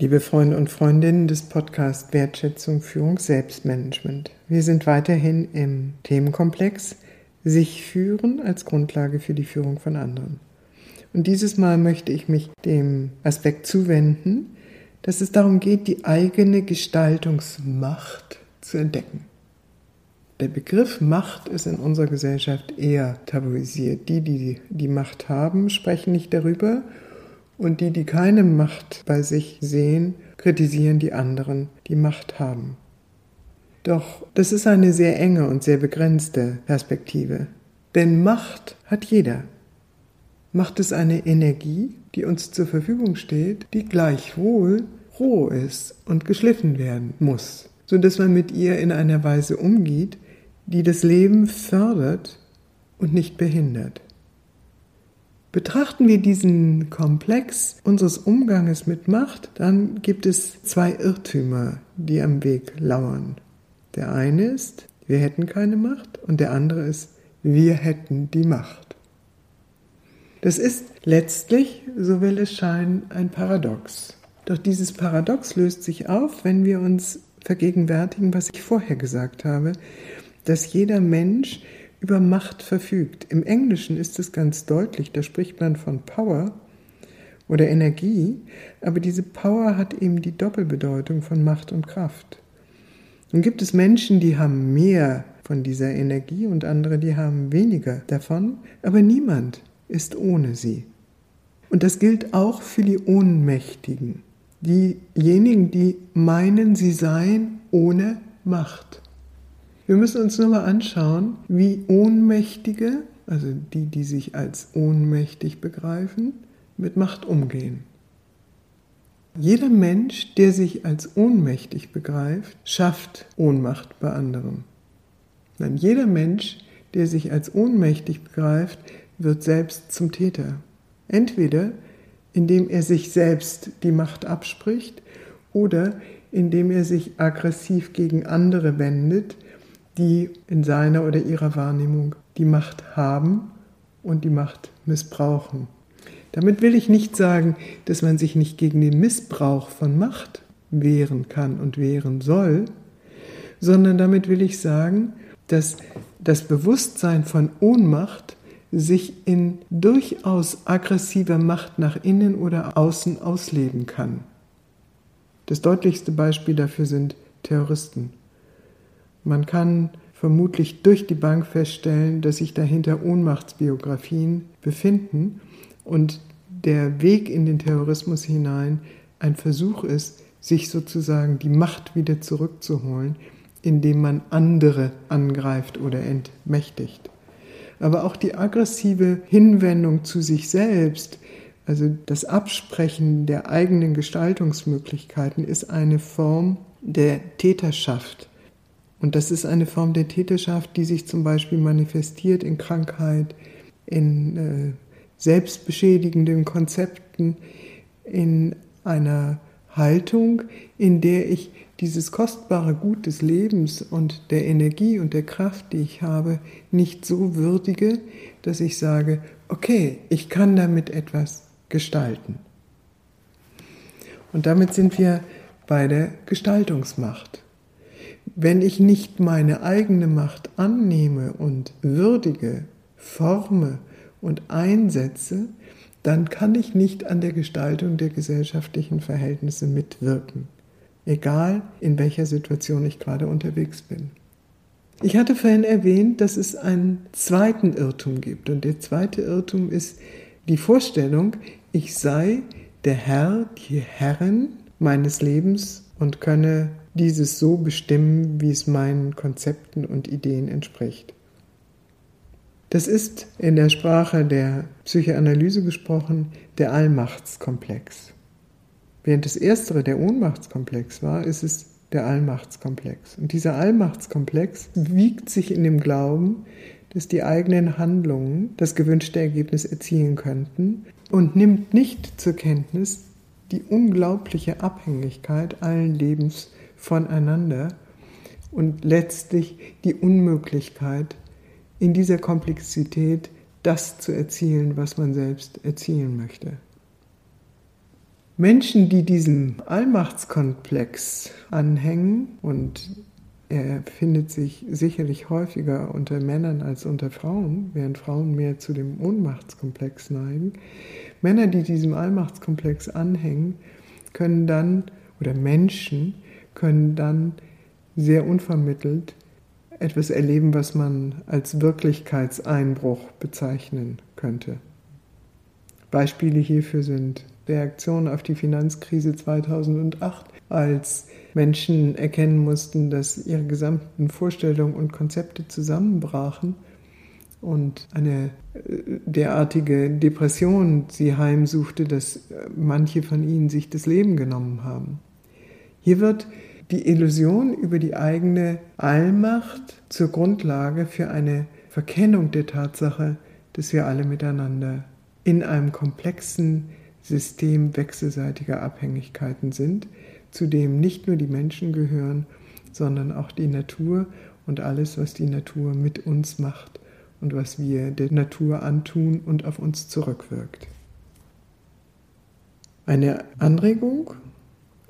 Liebe Freunde und Freundinnen des Podcasts Wertschätzung, Führung, Selbstmanagement. Wir sind weiterhin im Themenkomplex sich führen als Grundlage für die Führung von anderen. Und dieses Mal möchte ich mich dem Aspekt zuwenden, dass es darum geht, die eigene Gestaltungsmacht zu entdecken. Der Begriff Macht ist in unserer Gesellschaft eher tabuisiert. Die, die die Macht haben, sprechen nicht darüber und die, die keine Macht bei sich sehen, kritisieren die anderen, die Macht haben. Doch das ist eine sehr enge und sehr begrenzte Perspektive. Denn Macht hat jeder. Macht ist eine Energie, die uns zur Verfügung steht, die gleichwohl roh ist und geschliffen werden muss, so dass man mit ihr in einer Weise umgeht, die das Leben fördert und nicht behindert. Betrachten wir diesen Komplex unseres Umganges mit Macht, dann gibt es zwei Irrtümer, die am Weg lauern. Der eine ist, wir hätten keine Macht und der andere ist, wir hätten die Macht. Das ist letztlich, so will es scheinen, ein Paradox. Doch dieses Paradox löst sich auf, wenn wir uns vergegenwärtigen, was ich vorher gesagt habe, dass jeder Mensch über Macht verfügt. Im Englischen ist es ganz deutlich, da spricht man von Power oder Energie, aber diese Power hat eben die Doppelbedeutung von Macht und Kraft. Nun gibt es Menschen, die haben mehr von dieser Energie und andere, die haben weniger davon, aber niemand ist ohne sie. Und das gilt auch für die Ohnmächtigen, diejenigen, die meinen, sie seien ohne Macht. Wir müssen uns nur mal anschauen, wie Ohnmächtige, also die, die sich als ohnmächtig begreifen, mit Macht umgehen. Jeder Mensch, der sich als ohnmächtig begreift, schafft Ohnmacht bei anderen. Nein, jeder Mensch, der sich als ohnmächtig begreift, wird selbst zum Täter. Entweder indem er sich selbst die Macht abspricht oder indem er sich aggressiv gegen andere wendet, die in seiner oder ihrer Wahrnehmung die Macht haben und die Macht missbrauchen. Damit will ich nicht sagen, dass man sich nicht gegen den Missbrauch von Macht wehren kann und wehren soll, sondern damit will ich sagen, dass das Bewusstsein von Ohnmacht sich in durchaus aggressiver Macht nach innen oder außen ausleben kann. Das deutlichste Beispiel dafür sind Terroristen. Man kann vermutlich durch die Bank feststellen, dass sich dahinter Ohnmachtsbiografien befinden und der Weg in den Terrorismus hinein ein Versuch ist, sich sozusagen die Macht wieder zurückzuholen, indem man andere angreift oder entmächtigt. Aber auch die aggressive Hinwendung zu sich selbst, also das Absprechen der eigenen Gestaltungsmöglichkeiten, ist eine Form der Täterschaft. Und das ist eine Form der Täterschaft, die sich zum Beispiel manifestiert in Krankheit, in äh, selbstbeschädigenden Konzepten, in einer Haltung, in der ich dieses kostbare Gut des Lebens und der Energie und der Kraft, die ich habe, nicht so würdige, dass ich sage, okay, ich kann damit etwas gestalten. Und damit sind wir bei der Gestaltungsmacht. Wenn ich nicht meine eigene Macht annehme und würdige, forme und einsetze, dann kann ich nicht an der Gestaltung der gesellschaftlichen Verhältnisse mitwirken, egal in welcher Situation ich gerade unterwegs bin. Ich hatte vorhin erwähnt, dass es einen zweiten Irrtum gibt. Und der zweite Irrtum ist die Vorstellung, ich sei der Herr, die Herrin meines Lebens und könne dieses so bestimmen, wie es meinen Konzepten und Ideen entspricht. Das ist in der Sprache der Psychoanalyse gesprochen der Allmachtskomplex. Während das erstere der Ohnmachtskomplex war, ist es der Allmachtskomplex. Und dieser Allmachtskomplex wiegt sich in dem Glauben, dass die eigenen Handlungen das gewünschte Ergebnis erzielen könnten und nimmt nicht zur Kenntnis die unglaubliche Abhängigkeit allen Lebens voneinander und letztlich die Unmöglichkeit, in dieser Komplexität das zu erzielen, was man selbst erzielen möchte. Menschen, die diesem Allmachtskomplex anhängen, und er findet sich sicherlich häufiger unter Männern als unter Frauen, während Frauen mehr zu dem Ohnmachtskomplex neigen, Männer, die diesem Allmachtskomplex anhängen, können dann, oder Menschen können dann sehr unvermittelt etwas erleben, was man als Wirklichkeitseinbruch bezeichnen könnte. Beispiele hierfür sind Reaktion auf die Finanzkrise 2008, als Menschen erkennen mussten, dass ihre gesamten Vorstellungen und Konzepte zusammenbrachen und eine äh, derartige Depression sie heimsuchte, dass äh, manche von ihnen sich das Leben genommen haben. Hier wird die Illusion über die eigene Allmacht zur Grundlage für eine Verkennung der Tatsache, dass wir alle miteinander in einem komplexen System wechselseitiger Abhängigkeiten sind, zu dem nicht nur die Menschen gehören, sondern auch die Natur und alles, was die Natur mit uns macht und was wir der Natur antun und auf uns zurückwirkt. Eine Anregung,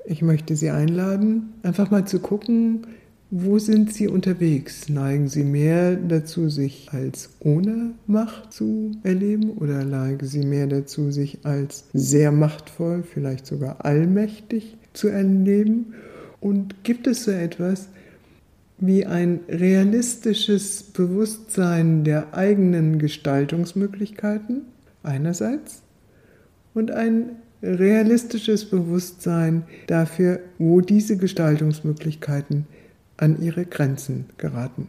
ich möchte Sie einladen, einfach mal zu gucken, wo sind Sie unterwegs? Neigen Sie mehr dazu, sich als ohne Macht zu erleben oder neigen Sie mehr dazu, sich als sehr machtvoll, vielleicht sogar allmächtig zu erleben? Und gibt es so etwas wie ein realistisches Bewusstsein der eigenen Gestaltungsmöglichkeiten einerseits und ein realistisches Bewusstsein dafür, wo diese Gestaltungsmöglichkeiten an ihre Grenzen geraten.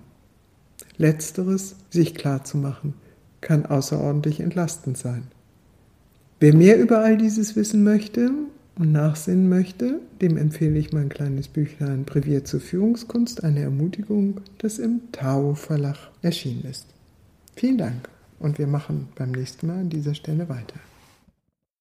Letzteres sich klar zu machen, kann außerordentlich entlastend sein. Wer mehr über all dieses wissen möchte und nachsinnen möchte, dem empfehle ich mein kleines Büchlein Brevier zur Führungskunst, eine Ermutigung, das im Tao Verlag erschienen ist. Vielen Dank und wir machen beim nächsten Mal an dieser Stelle weiter.